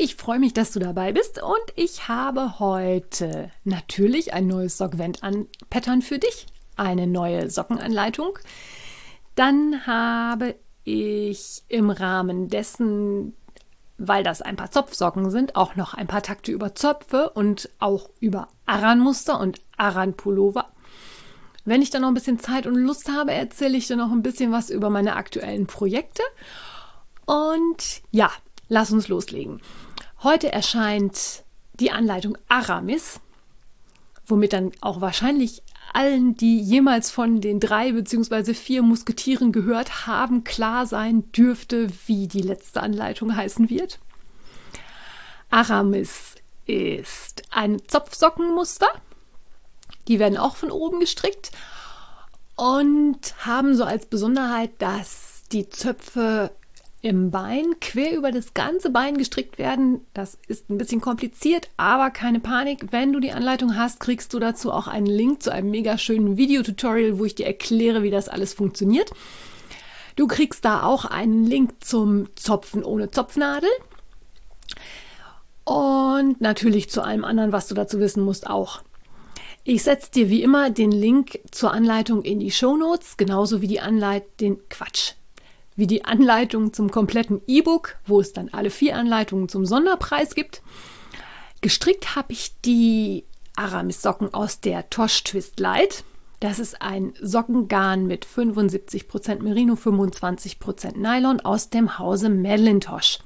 Ich freue mich, dass du dabei bist und ich habe heute natürlich ein neues Sockvent-Pattern für dich, eine neue Sockenanleitung. Dann habe ich im Rahmen dessen, weil das ein paar Zopfsocken sind, auch noch ein paar Takte über Zöpfe und auch über Aran-Muster und Aran-Pullover. Wenn ich dann noch ein bisschen Zeit und Lust habe, erzähle ich dir noch ein bisschen was über meine aktuellen Projekte. Und ja, lass uns loslegen. Heute erscheint die Anleitung Aramis, womit dann auch wahrscheinlich allen, die jemals von den drei beziehungsweise vier Musketieren gehört haben, klar sein dürfte, wie die letzte Anleitung heißen wird. Aramis ist ein Zopfsockenmuster. Die werden auch von oben gestrickt und haben so als Besonderheit, dass die Zöpfe im Bein quer über das ganze Bein gestrickt werden. Das ist ein bisschen kompliziert, aber keine Panik. Wenn du die Anleitung hast, kriegst du dazu auch einen Link zu einem mega schönen Videotutorial, wo ich dir erkläre, wie das alles funktioniert. Du kriegst da auch einen Link zum Zopfen ohne Zopfnadel. Und natürlich zu allem anderen, was du dazu wissen musst, auch. Ich setze dir wie immer den Link zur Anleitung in die Show Notes, genauso wie die Anleitung, den Quatsch, wie die Anleitung zum kompletten E-Book, wo es dann alle vier Anleitungen zum Sonderpreis gibt. Gestrickt habe ich die Aramis-Socken aus der Tosh Twist Light. Das ist ein Sockengarn mit 75% Merino, 25% Nylon aus dem Hause Madeline-Tosh.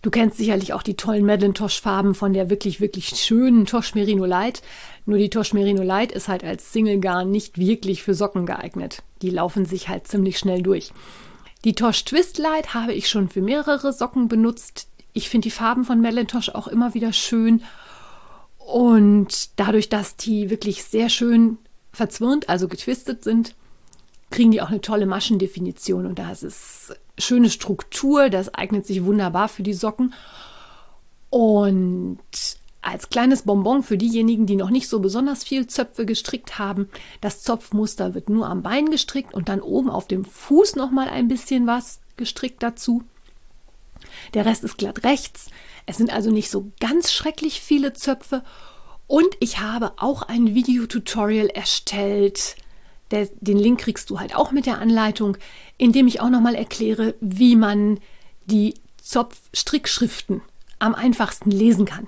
Du kennst sicherlich auch die tollen Madeline-Tosh-Farben von der wirklich, wirklich schönen Tosh Merino Light. Nur die Tosh Merino Light ist halt als Single-Garn nicht wirklich für Socken geeignet. Die laufen sich halt ziemlich schnell durch. Die Tosh Twist Light habe ich schon für mehrere Socken benutzt. Ich finde die Farben von Madeline Tosh auch immer wieder schön. Und dadurch, dass die wirklich sehr schön verzwirnt, also getwistet sind, kriegen die auch eine tolle Maschendefinition. Und da ist es schöne Struktur, das eignet sich wunderbar für die Socken. Und als kleines Bonbon für diejenigen, die noch nicht so besonders viel Zöpfe gestrickt haben, das Zopfmuster wird nur am Bein gestrickt und dann oben auf dem Fuß noch mal ein bisschen was gestrickt dazu. Der Rest ist glatt rechts. Es sind also nicht so ganz schrecklich viele Zöpfe und ich habe auch ein Videotutorial erstellt, den Link kriegst du halt auch mit der Anleitung, in dem ich auch nochmal erkläre, wie man die Zopfstrickschriften am einfachsten lesen kann.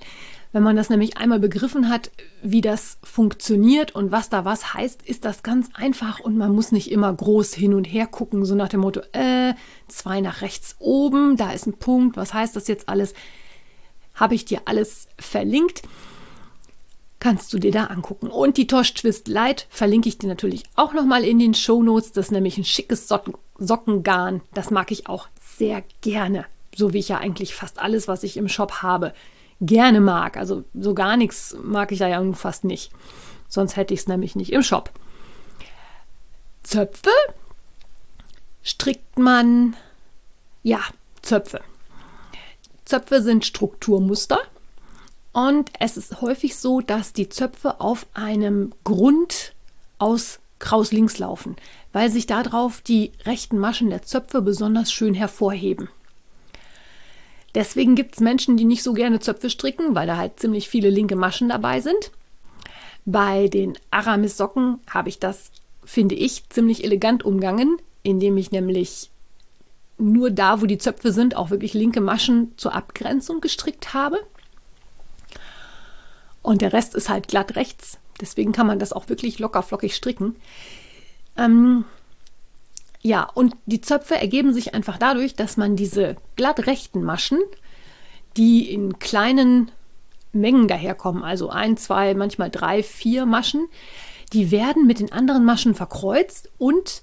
Wenn man das nämlich einmal begriffen hat, wie das funktioniert und was da was heißt, ist das ganz einfach und man muss nicht immer groß hin und her gucken, so nach dem Motto, äh, zwei nach rechts oben, da ist ein Punkt, was heißt das jetzt alles? Habe ich dir alles verlinkt kannst du dir da angucken. Und die Tosh Twist Light verlinke ich dir natürlich auch nochmal in den Show Notes. Das ist nämlich ein schickes Socken Sockengarn. Das mag ich auch sehr gerne. So wie ich ja eigentlich fast alles, was ich im Shop habe, gerne mag. Also so gar nichts mag ich da ja fast nicht. Sonst hätte ich es nämlich nicht im Shop. Zöpfe strickt man, ja, Zöpfe. Zöpfe sind Strukturmuster und es ist häufig so, dass die Zöpfe auf einem Grund aus Kraus links laufen, weil sich darauf die rechten Maschen der Zöpfe besonders schön hervorheben. Deswegen gibt es Menschen, die nicht so gerne Zöpfe stricken, weil da halt ziemlich viele linke Maschen dabei sind. Bei den Aramis-Socken habe ich das, finde ich, ziemlich elegant umgangen, indem ich nämlich nur da, wo die Zöpfe sind, auch wirklich linke Maschen zur Abgrenzung gestrickt habe. Und der Rest ist halt glatt rechts. Deswegen kann man das auch wirklich locker flockig stricken. Ähm, ja, und die Zöpfe ergeben sich einfach dadurch, dass man diese glatt rechten Maschen, die in kleinen Mengen daherkommen, also ein, zwei, manchmal drei, vier Maschen, die werden mit den anderen Maschen verkreuzt und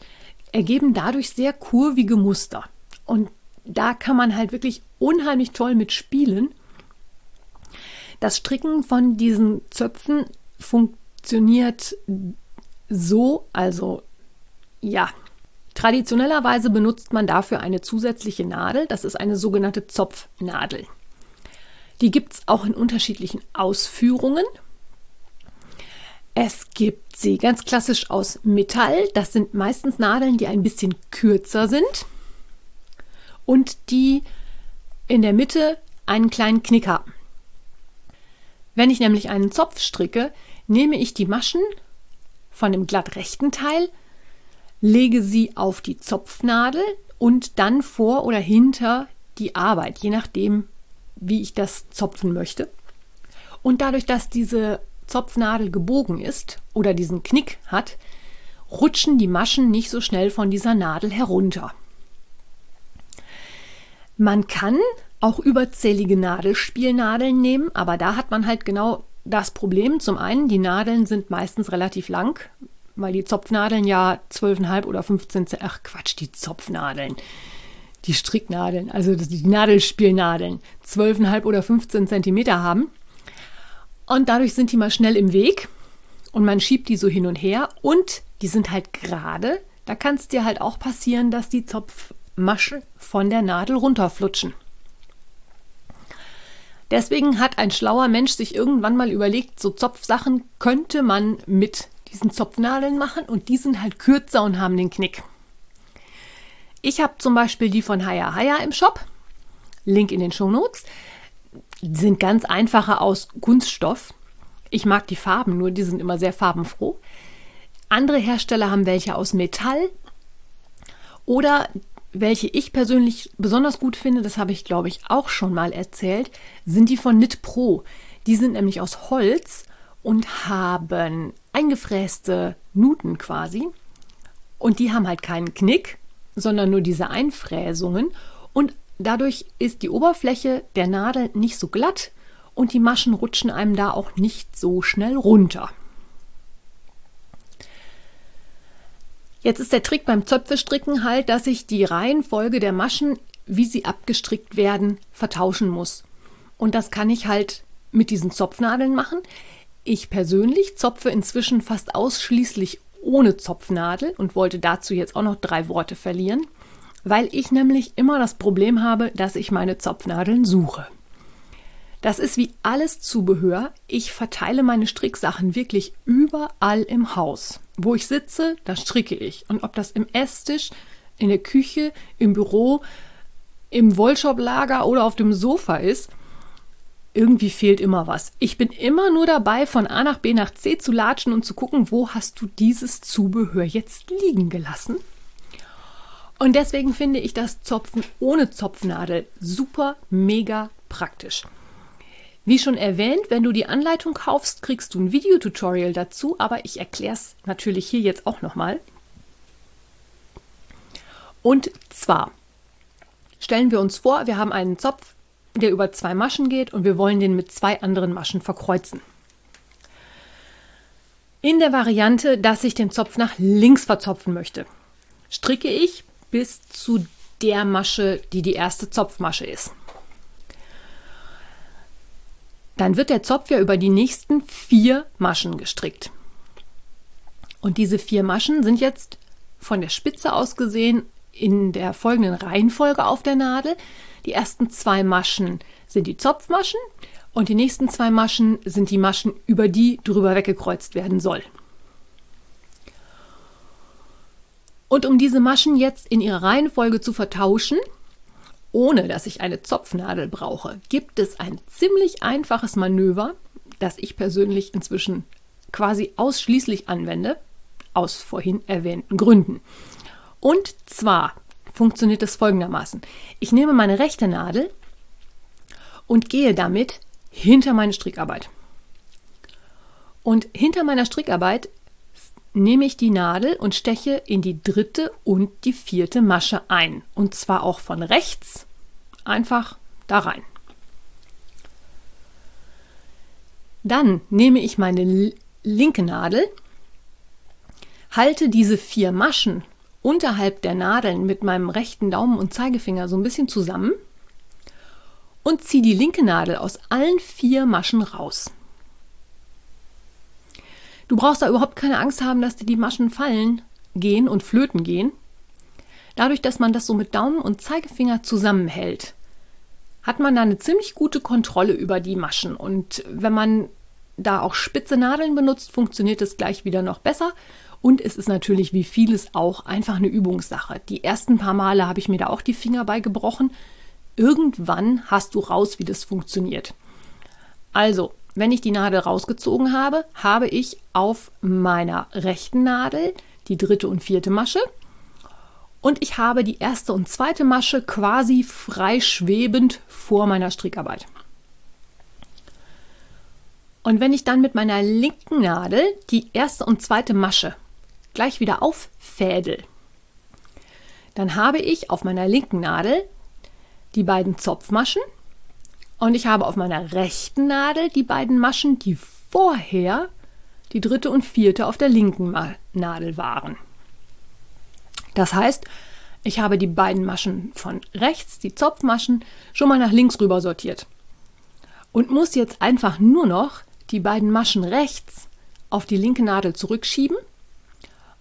ergeben dadurch sehr kurvige Muster. Und da kann man halt wirklich unheimlich toll mit spielen Das Stricken von diesen Zöpfen funktioniert so, also ja, traditionellerweise benutzt man dafür eine zusätzliche Nadel, das ist eine sogenannte Zopfnadel. Die gibt es auch in unterschiedlichen Ausführungen. Es gibt sie ganz klassisch aus Metall. Das sind meistens Nadeln, die ein bisschen kürzer sind und die in der Mitte einen kleinen Knick haben. Wenn ich nämlich einen Zopf stricke, nehme ich die Maschen von dem glatt rechten Teil, lege sie auf die Zopfnadel und dann vor oder hinter die Arbeit, je nachdem, wie ich das zopfen möchte. Und dadurch, dass diese Zopfnadel gebogen ist oder diesen Knick hat, rutschen die Maschen nicht so schnell von dieser Nadel herunter. Man kann auch überzählige Nadelspielnadeln nehmen, aber da hat man halt genau das Problem. Zum einen, die Nadeln sind meistens relativ lang, weil die Zopfnadeln ja 12,5 oder 15, ach Quatsch, die Zopfnadeln, die Stricknadeln, also die Nadelspielnadeln, 12,5 oder 15 Zentimeter haben. Und dadurch sind die mal schnell im Weg und man schiebt die so hin und her und die sind halt gerade. Da kann es dir halt auch passieren, dass die Zopfmaschen von der Nadel runterflutschen. Deswegen hat ein schlauer Mensch sich irgendwann mal überlegt, so Zopfsachen könnte man mit diesen Zopfnadeln machen und die sind halt kürzer und haben den Knick. Ich habe zum Beispiel die von Haya Haya im Shop. Link in den Show Notes sind ganz einfache aus Kunststoff. Ich mag die Farben, nur die sind immer sehr farbenfroh. Andere Hersteller haben welche aus Metall oder welche ich persönlich besonders gut finde, das habe ich glaube ich auch schon mal erzählt, sind die von Knit Pro. Die sind nämlich aus Holz und haben eingefräste Nuten quasi. Und die haben halt keinen Knick, sondern nur diese Einfräsungen. Und Dadurch ist die Oberfläche der Nadel nicht so glatt und die Maschen rutschen einem da auch nicht so schnell runter. Jetzt ist der Trick beim Zöpfestricken halt, dass ich die Reihenfolge der Maschen, wie sie abgestrickt werden, vertauschen muss. Und das kann ich halt mit diesen Zopfnadeln machen. Ich persönlich zopfe inzwischen fast ausschließlich ohne Zopfnadel und wollte dazu jetzt auch noch drei Worte verlieren weil ich nämlich immer das Problem habe, dass ich meine Zopfnadeln suche. Das ist wie alles Zubehör. Ich verteile meine Stricksachen wirklich überall im Haus. Wo ich sitze, da stricke ich. Und ob das im Esstisch, in der Küche, im Büro, im Wollshop-Lager oder auf dem Sofa ist, irgendwie fehlt immer was. Ich bin immer nur dabei, von A nach B nach C zu latschen und zu gucken, wo hast du dieses Zubehör jetzt liegen gelassen? Und deswegen finde ich das Zopfen ohne Zopfnadel super, mega praktisch. Wie schon erwähnt, wenn du die Anleitung kaufst, kriegst du ein Videotutorial dazu, aber ich erkläre es natürlich hier jetzt auch nochmal. Und zwar stellen wir uns vor, wir haben einen Zopf, der über zwei Maschen geht und wir wollen den mit zwei anderen Maschen verkreuzen. In der Variante, dass ich den Zopf nach links verzopfen möchte, stricke ich bis zu der Masche, die die erste Zopfmasche ist. Dann wird der Zopf ja über die nächsten vier Maschen gestrickt. Und diese vier Maschen sind jetzt von der Spitze aus gesehen in der folgenden Reihenfolge auf der Nadel. Die ersten zwei Maschen sind die Zopfmaschen und die nächsten zwei Maschen sind die Maschen, über die drüber weggekreuzt werden soll. Und um diese Maschen jetzt in ihrer Reihenfolge zu vertauschen, ohne dass ich eine Zopfnadel brauche, gibt es ein ziemlich einfaches Manöver, das ich persönlich inzwischen quasi ausschließlich anwende, aus vorhin erwähnten Gründen. Und zwar funktioniert es folgendermaßen. Ich nehme meine rechte Nadel und gehe damit hinter meine Strickarbeit. Und hinter meiner Strickarbeit nehme ich die Nadel und steche in die dritte und die vierte Masche ein. Und zwar auch von rechts einfach da rein. Dann nehme ich meine linke Nadel, halte diese vier Maschen unterhalb der Nadeln mit meinem rechten Daumen und Zeigefinger so ein bisschen zusammen und ziehe die linke Nadel aus allen vier Maschen raus. Du brauchst da überhaupt keine Angst haben, dass dir die Maschen fallen gehen und flöten gehen. Dadurch, dass man das so mit Daumen und Zeigefinger zusammenhält, hat man da eine ziemlich gute Kontrolle über die Maschen. Und wenn man da auch spitze Nadeln benutzt, funktioniert es gleich wieder noch besser. Und es ist natürlich wie vieles auch einfach eine Übungssache. Die ersten paar Male habe ich mir da auch die Finger bei gebrochen. Irgendwann hast du raus, wie das funktioniert. Also, wenn ich die Nadel rausgezogen habe, habe ich auf meiner rechten Nadel die dritte und vierte Masche und ich habe die erste und zweite Masche quasi frei schwebend vor meiner Strickarbeit. Und wenn ich dann mit meiner linken Nadel die erste und zweite Masche gleich wieder auffädel, dann habe ich auf meiner linken Nadel die beiden Zopfmaschen und ich habe auf meiner rechten Nadel die beiden Maschen, die vorher die dritte und vierte auf der linken Nadel waren. Das heißt, ich habe die beiden Maschen von rechts, die Zopfmaschen, schon mal nach links rüber sortiert. Und muss jetzt einfach nur noch die beiden Maschen rechts auf die linke Nadel zurückschieben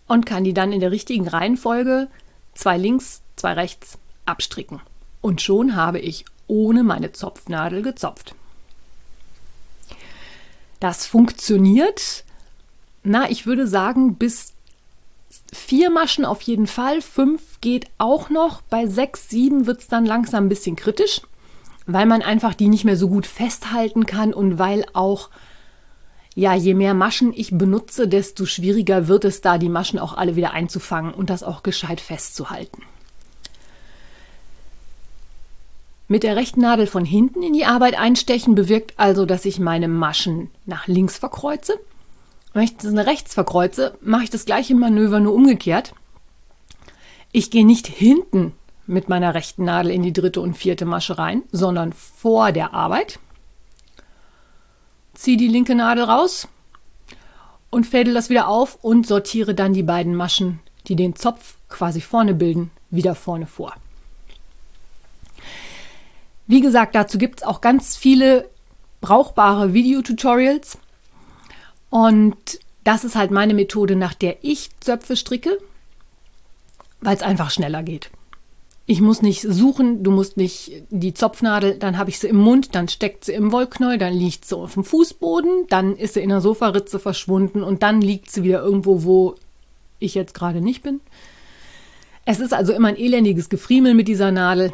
und kann die dann in der richtigen Reihenfolge zwei links, zwei rechts abstricken. Und schon habe ich ohne meine Zopfnadel gezopft. Das funktioniert, na, ich würde sagen, bis vier Maschen auf jeden Fall, fünf geht auch noch, bei sechs, sieben wird es dann langsam ein bisschen kritisch, weil man einfach die nicht mehr so gut festhalten kann und weil auch ja, je mehr Maschen ich benutze, desto schwieriger wird es da, die Maschen auch alle wieder einzufangen und das auch gescheit festzuhalten. Mit der rechten Nadel von hinten in die Arbeit einstechen bewirkt also, dass ich meine Maschen nach links verkreuze. Wenn ich das rechts verkreuze, mache ich das gleiche Manöver nur umgekehrt. Ich gehe nicht hinten mit meiner rechten Nadel in die dritte und vierte Masche rein, sondern vor der Arbeit. Ziehe die linke Nadel raus und fädel das wieder auf und sortiere dann die beiden Maschen, die den Zopf quasi vorne bilden, wieder vorne vor. Wie gesagt, dazu gibt es auch ganz viele brauchbare Videotutorials. Und das ist halt meine Methode, nach der ich Zöpfe stricke, weil es einfach schneller geht. Ich muss nicht suchen, du musst nicht die Zopfnadel, dann habe ich sie im Mund, dann steckt sie im Wollknäuel, dann liegt sie auf dem Fußboden, dann ist sie in der Sofaritze verschwunden und dann liegt sie wieder irgendwo, wo ich jetzt gerade nicht bin. Es ist also immer ein elendiges Gefriemel mit dieser Nadel.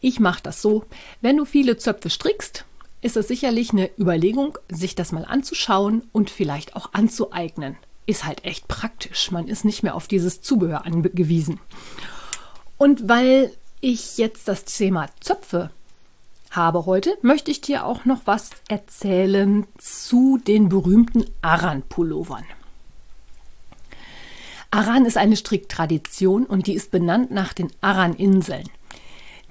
Ich mache das so. Wenn du viele Zöpfe strickst, ist es sicherlich eine Überlegung, sich das mal anzuschauen und vielleicht auch anzueignen. Ist halt echt praktisch. Man ist nicht mehr auf dieses Zubehör angewiesen. Und weil ich jetzt das Thema Zöpfe habe heute, möchte ich dir auch noch was erzählen zu den berühmten Aran-Pullovern. Aran ist eine Stricktradition und die ist benannt nach den Aran-Inseln.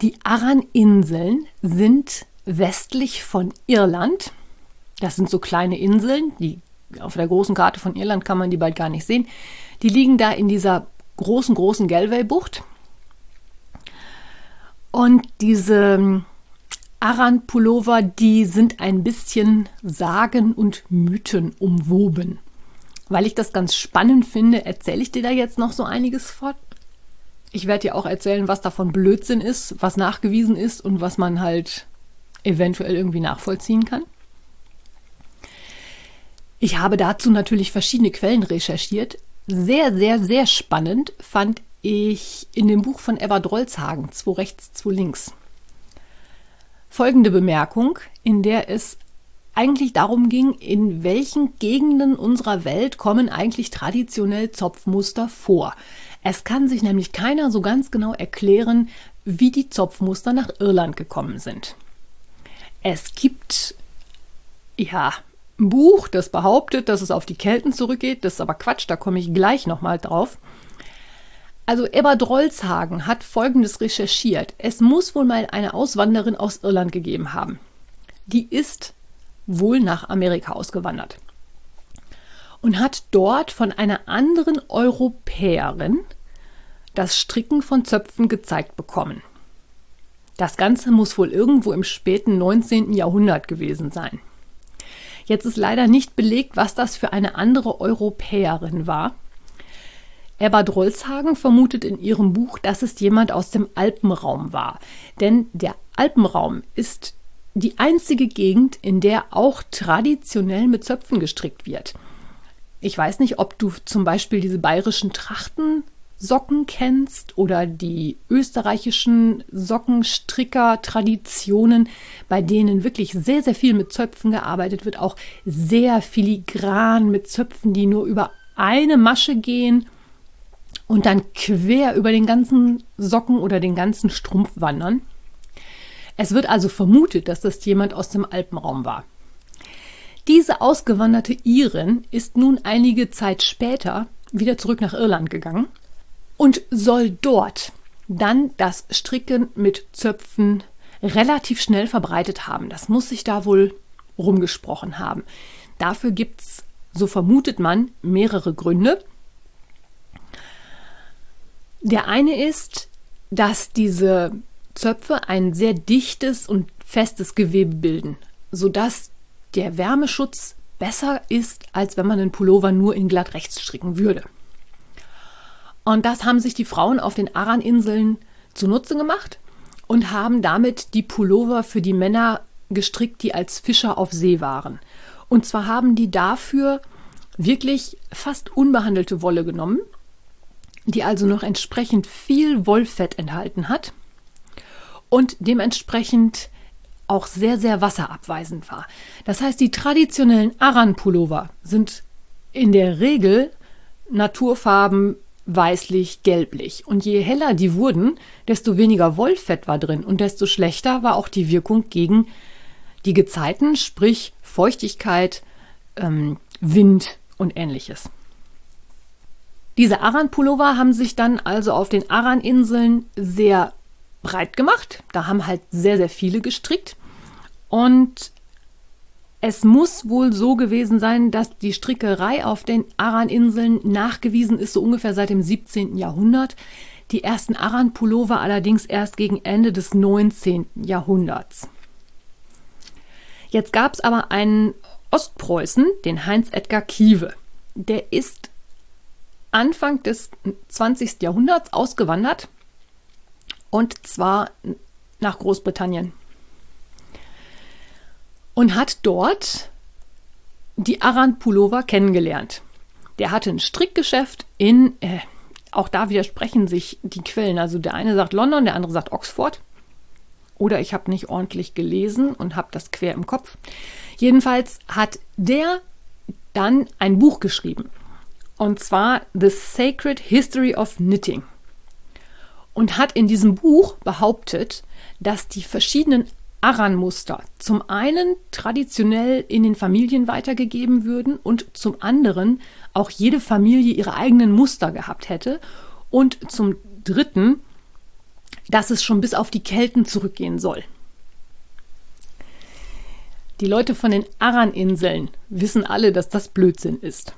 Die Aran-Inseln sind westlich von Irland. Das sind so kleine Inseln, die auf der großen Karte von Irland kann man die bald gar nicht sehen. Die liegen da in dieser großen, großen Galway-Bucht. Und diese ähm, Aran-Pullover, die sind ein bisschen Sagen und Mythen umwoben. Weil ich das ganz spannend finde, erzähle ich dir da jetzt noch so einiges fort. Ich werde dir auch erzählen, was davon Blödsinn ist, was nachgewiesen ist und was man halt eventuell irgendwie nachvollziehen kann. Ich habe dazu natürlich verschiedene Quellen recherchiert. Sehr, sehr, sehr spannend fand ich in dem Buch von Eva Drolzhagen, zwei rechts, zwei links. Folgende Bemerkung, in der es eigentlich darum ging, in welchen Gegenden unserer Welt kommen eigentlich traditionell Zopfmuster vor. Es kann sich nämlich keiner so ganz genau erklären, wie die Zopfmuster nach Irland gekommen sind. Es gibt ja ein Buch, das behauptet, dass es auf die Kelten zurückgeht. Das ist aber Quatsch, da komme ich gleich nochmal drauf. Also Ebba Drolzhagen hat Folgendes recherchiert. Es muss wohl mal eine Auswanderin aus Irland gegeben haben. Die ist wohl nach Amerika ausgewandert und hat dort von einer anderen Europäerin das Stricken von Zöpfen gezeigt bekommen. Das Ganze muss wohl irgendwo im späten 19. Jahrhundert gewesen sein. Jetzt ist leider nicht belegt, was das für eine andere Europäerin war. Erbert Rolzhagen vermutet in ihrem Buch, dass es jemand aus dem Alpenraum war. Denn der Alpenraum ist die einzige Gegend, in der auch traditionell mit Zöpfen gestrickt wird. Ich weiß nicht, ob du zum Beispiel diese bayerischen Trachtensocken kennst oder die österreichischen Sockenstricker-Traditionen, bei denen wirklich sehr, sehr viel mit Zöpfen gearbeitet wird, auch sehr filigran mit Zöpfen, die nur über eine Masche gehen und dann quer über den ganzen Socken oder den ganzen Strumpf wandern. Es wird also vermutet, dass das jemand aus dem Alpenraum war. Diese ausgewanderte Irin ist nun einige Zeit später wieder zurück nach Irland gegangen und soll dort dann das Stricken mit Zöpfen relativ schnell verbreitet haben. Das muss sich da wohl rumgesprochen haben. Dafür gibt es, so vermutet man, mehrere Gründe. Der eine ist, dass diese Zöpfe ein sehr dichtes und festes Gewebe bilden, sodass der Wärmeschutz besser ist, als wenn man einen Pullover nur in glatt rechts stricken würde. Und das haben sich die Frauen auf den Aran-Inseln zunutze gemacht und haben damit die Pullover für die Männer gestrickt, die als Fischer auf See waren. Und zwar haben die dafür wirklich fast unbehandelte Wolle genommen, die also noch entsprechend viel Wollfett enthalten hat und dementsprechend auch sehr, sehr wasserabweisend war. Das heißt, die traditionellen Aran-Pullover sind in der Regel Naturfarben weißlich, gelblich. Und je heller die wurden, desto weniger Wollfett war drin und desto schlechter war auch die Wirkung gegen die Gezeiten, sprich Feuchtigkeit, ähm, Wind und ähnliches. Diese Aran-Pullover haben sich dann also auf den Aran-Inseln sehr breit gemacht. Da haben halt sehr, sehr viele gestrickt. Und es muss wohl so gewesen sein, dass die Strickerei auf den Aran-Inseln nachgewiesen ist, so ungefähr seit dem 17. Jahrhundert. Die ersten Aran-Pullover allerdings erst gegen Ende des 19. Jahrhunderts. Jetzt gab es aber einen Ostpreußen, den Heinz Edgar Kiewe. Der ist Anfang des 20. Jahrhunderts ausgewandert und zwar nach Großbritannien und hat dort die Aran Pullover kennengelernt. Der hatte ein Strickgeschäft in, äh, auch da widersprechen sich die Quellen. Also der eine sagt London, der andere sagt Oxford. Oder ich habe nicht ordentlich gelesen und habe das quer im Kopf. Jedenfalls hat der dann ein Buch geschrieben. Und zwar The Sacred History of Knitting. Und hat in diesem Buch behauptet, dass die verschiedenen Aran-Muster zum einen traditionell in den Familien weitergegeben würden und zum anderen auch jede Familie ihre eigenen Muster gehabt hätte und zum dritten, dass es schon bis auf die Kelten zurückgehen soll. Die Leute von den Aran-Inseln wissen alle, dass das Blödsinn ist.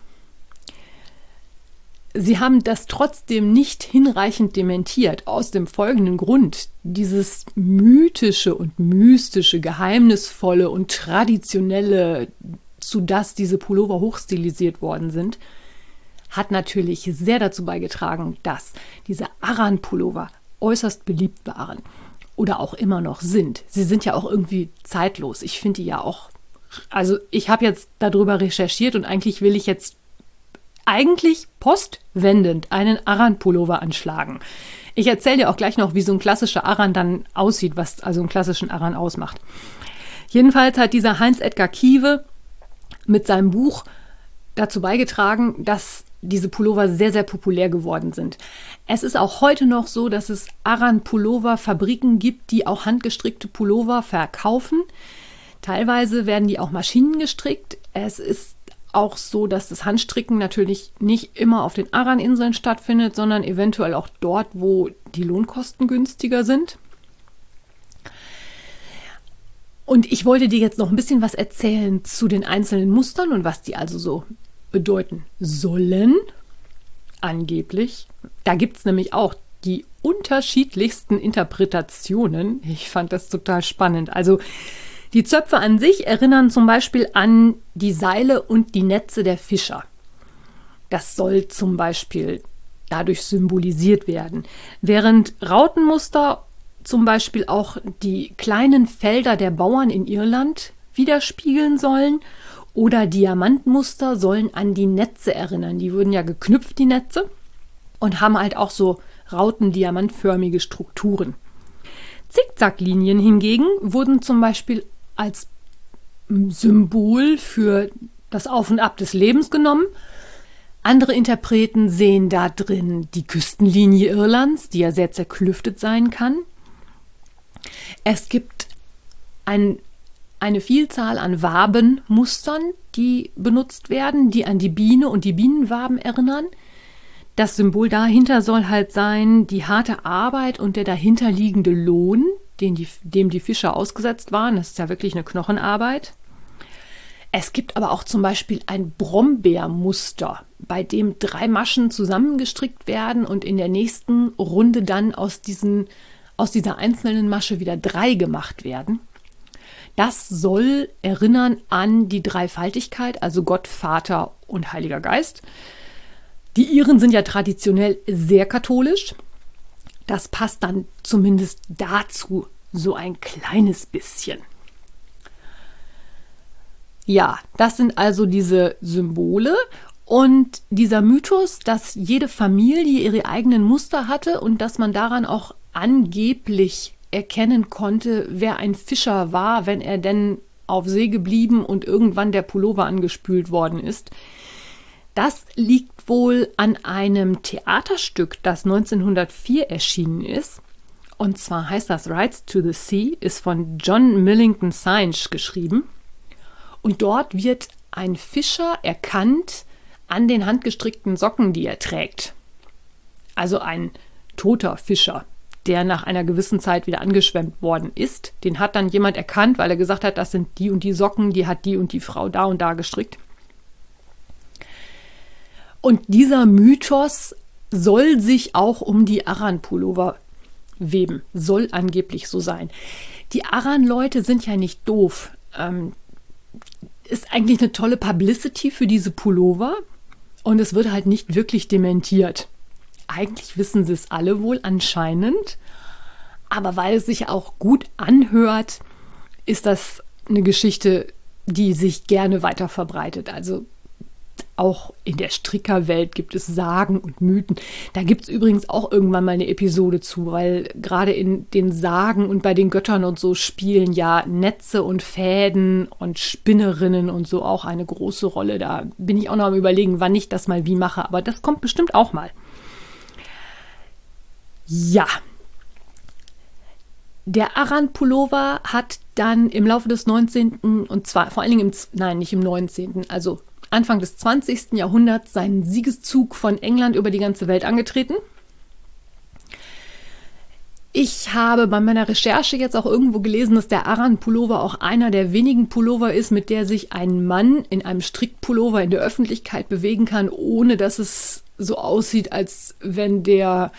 Sie haben das trotzdem nicht hinreichend dementiert, aus dem folgenden Grund. Dieses mythische und mystische, geheimnisvolle und traditionelle, zu das diese Pullover hochstilisiert worden sind, hat natürlich sehr dazu beigetragen, dass diese Aran-Pullover äußerst beliebt waren oder auch immer noch sind. Sie sind ja auch irgendwie zeitlos. Ich finde die ja auch, also ich habe jetzt darüber recherchiert und eigentlich will ich jetzt eigentlich postwendend einen Aran-Pullover anschlagen. Ich erzähle dir auch gleich noch, wie so ein klassischer Aran dann aussieht, was also einen klassischen Aran ausmacht. Jedenfalls hat dieser Heinz Edgar Kiewe mit seinem Buch dazu beigetragen, dass diese Pullover sehr, sehr populär geworden sind. Es ist auch heute noch so, dass es Aran-Pullover-Fabriken gibt, die auch handgestrickte Pullover verkaufen. Teilweise werden die auch Maschinen gestrickt. Es ist auch so, dass das Handstricken natürlich nicht immer auf den Aran-Inseln stattfindet, sondern eventuell auch dort, wo die Lohnkosten günstiger sind. Und ich wollte dir jetzt noch ein bisschen was erzählen zu den einzelnen Mustern und was die also so bedeuten sollen. Angeblich. Da gibt es nämlich auch die unterschiedlichsten Interpretationen. Ich fand das total spannend. Also die Zöpfe an sich erinnern zum Beispiel an die Seile und die Netze der Fischer. Das soll zum Beispiel dadurch symbolisiert werden. Während Rautenmuster zum Beispiel auch die kleinen Felder der Bauern in Irland widerspiegeln sollen oder Diamantmuster sollen an die Netze erinnern. Die wurden ja geknüpft, die Netze, und haben halt auch so rauten-diamantförmige Strukturen. Zickzacklinien hingegen wurden zum Beispiel als Symbol für das Auf und Ab des Lebens genommen andere Interpreten sehen da drin die Küstenlinie Irlands, die ja sehr zerklüftet sein kann. Es gibt ein, eine Vielzahl an Wabenmustern, die benutzt werden, die an die Biene und die Bienenwaben erinnern. Das Symbol dahinter soll halt sein, die harte Arbeit und der dahinterliegende Lohn, den die, dem die Fischer ausgesetzt waren. Das ist ja wirklich eine Knochenarbeit. Es gibt aber auch zum Beispiel ein Brombeermuster, bei dem drei Maschen zusammengestrickt werden und in der nächsten Runde dann aus, diesen, aus dieser einzelnen Masche wieder drei gemacht werden. Das soll erinnern an die Dreifaltigkeit, also Gott, Vater und Heiliger Geist. Die Iren sind ja traditionell sehr katholisch. Das passt dann zumindest dazu so ein kleines bisschen. Ja, das sind also diese Symbole und dieser Mythos, dass jede Familie ihre eigenen Muster hatte und dass man daran auch angeblich erkennen konnte, wer ein Fischer war, wenn er denn auf See geblieben und irgendwann der Pullover angespült worden ist. Das liegt wohl an einem Theaterstück, das 1904 erschienen ist. Und zwar heißt das Rides to the Sea, ist von John Millington Synge geschrieben. Und dort wird ein Fischer erkannt an den handgestrickten Socken, die er trägt. Also ein toter Fischer, der nach einer gewissen Zeit wieder angeschwemmt worden ist. Den hat dann jemand erkannt, weil er gesagt hat, das sind die und die Socken, die hat die und die Frau da und da gestrickt. Und dieser Mythos soll sich auch um die Aran-Pullover weben, soll angeblich so sein. Die Aran-Leute sind ja nicht doof. Ähm, ist eigentlich eine tolle Publicity für diese Pullover und es wird halt nicht wirklich dementiert. Eigentlich wissen sie es alle wohl anscheinend, aber weil es sich auch gut anhört, ist das eine Geschichte, die sich gerne weiter verbreitet. Also auch in der Strickerwelt gibt es Sagen und Mythen. Da gibt es übrigens auch irgendwann mal eine Episode zu, weil gerade in den Sagen und bei den Göttern und so spielen ja Netze und Fäden und Spinnerinnen und so auch eine große Rolle. Da bin ich auch noch am Überlegen, wann ich das mal wie mache, aber das kommt bestimmt auch mal. Ja. Der Aran-Pullover hat dann im Laufe des 19. und zwar vor allen Dingen im, nein, nicht im 19., also Anfang des 20. Jahrhunderts seinen Siegeszug von England über die ganze Welt angetreten. Ich habe bei meiner Recherche jetzt auch irgendwo gelesen, dass der Aran-Pullover auch einer der wenigen Pullover ist, mit der sich ein Mann in einem Strickpullover in der Öffentlichkeit bewegen kann, ohne dass es so aussieht, als wenn der,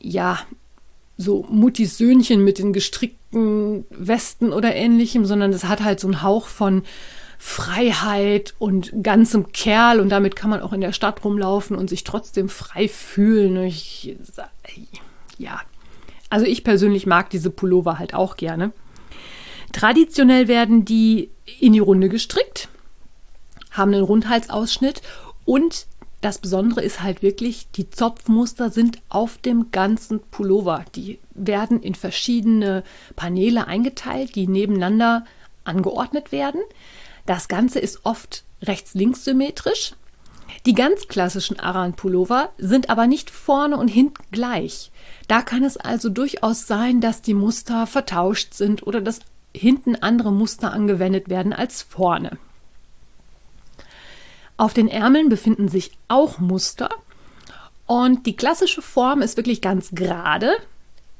ja, so Muttis Söhnchen mit den gestrickten Westen oder ähnlichem, sondern es hat halt so einen Hauch von Freiheit und ganzem Kerl und damit kann man auch in der Stadt rumlaufen und sich trotzdem frei fühlen. Ich, ja, also ich persönlich mag diese Pullover halt auch gerne. Traditionell werden die in die Runde gestrickt, haben einen Rundhalsausschnitt und das Besondere ist halt wirklich, die Zopfmuster sind auf dem ganzen Pullover. Die werden in verschiedene Paneele eingeteilt, die nebeneinander angeordnet werden. Das Ganze ist oft rechts-links symmetrisch. Die ganz klassischen Aran-Pullover sind aber nicht vorne und hinten gleich. Da kann es also durchaus sein, dass die Muster vertauscht sind oder dass hinten andere Muster angewendet werden als vorne. Auf den Ärmeln befinden sich auch Muster und die klassische Form ist wirklich ganz gerade.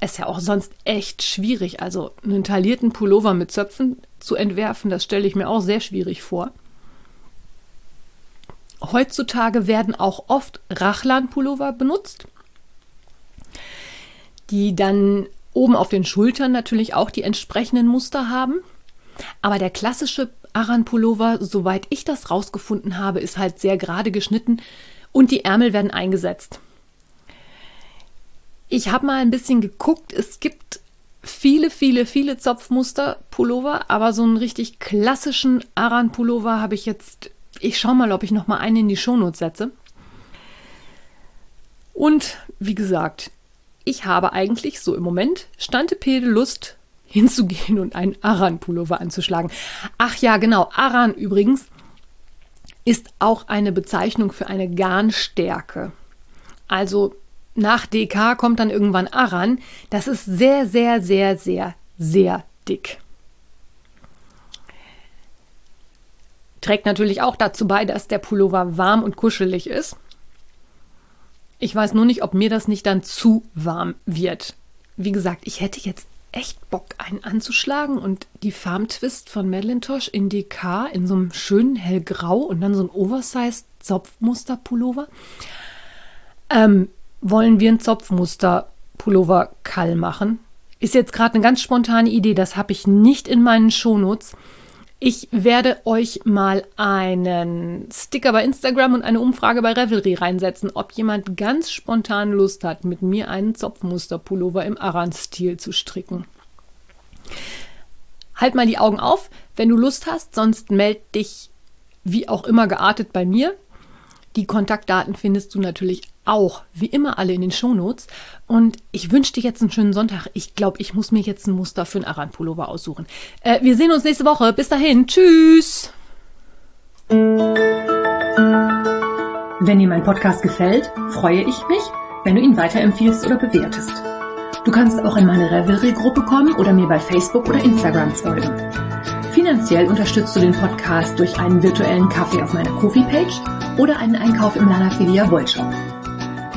Ist ja auch sonst echt schwierig. Also einen taillierten Pullover mit Zöpfen zu entwerfen, das stelle ich mir auch sehr schwierig vor. Heutzutage werden auch oft Rachlan-Pullover benutzt. die dann oben auf den Schultern natürlich auch die entsprechenden Muster haben. Aber der klassische Aran-Pullover, soweit ich das rausgefunden habe, ist halt sehr gerade geschnitten und die Ärmel werden eingesetzt. Ich habe mal ein bisschen geguckt. Es gibt viele, viele, viele Zopfmuster-Pullover, aber so einen richtig klassischen Aran-Pullover habe ich jetzt. Ich schaue mal, ob ich noch mal einen in die Shownotes setze. Und wie gesagt, ich habe eigentlich so im Moment Stantepede Lust hinzugehen und einen Aran-Pullover anzuschlagen. Ach ja, genau. Aran übrigens ist auch eine Bezeichnung für eine Garnstärke. Also nach DK kommt dann irgendwann Aran. Das ist sehr, sehr, sehr, sehr, sehr dick. Trägt natürlich auch dazu bei, dass der Pullover warm und kuschelig ist. Ich weiß nur nicht, ob mir das nicht dann zu warm wird. Wie gesagt, ich hätte jetzt echt Bock, einen anzuschlagen und die Farm Twist von Madeline Tosh in DK in so einem schönen hellgrau und dann so ein Oversized Zopfmuster-Pullover. Ähm, wollen wir ein Zopfmuster-Pullover-Kall machen? Ist jetzt gerade eine ganz spontane Idee, das habe ich nicht in meinen Shownotes. Ich werde euch mal einen Sticker bei Instagram und eine Umfrage bei Revelry reinsetzen, ob jemand ganz spontan Lust hat, mit mir einen Zopfmuster-Pullover im Aran-Stil zu stricken. Halt mal die Augen auf, wenn du Lust hast, sonst meld dich wie auch immer geartet bei mir. Die Kontaktdaten findest du natürlich auch, wie immer, alle in den Shownotes. Und ich wünsche dir jetzt einen schönen Sonntag. Ich glaube, ich muss mir jetzt ein Muster für einen Aran-Pullover aussuchen. Äh, wir sehen uns nächste Woche. Bis dahin. Tschüss. Wenn dir mein Podcast gefällt, freue ich mich, wenn du ihn weiterempfiehlst oder bewertest. Du kannst auch in meine Revelry-Gruppe kommen oder mir bei Facebook oder Instagram folgen. Finanziell unterstützt du den Podcast durch einen virtuellen Kaffee auf meiner Kofi-Page oder einen Einkauf im Lana Filia Wollshop.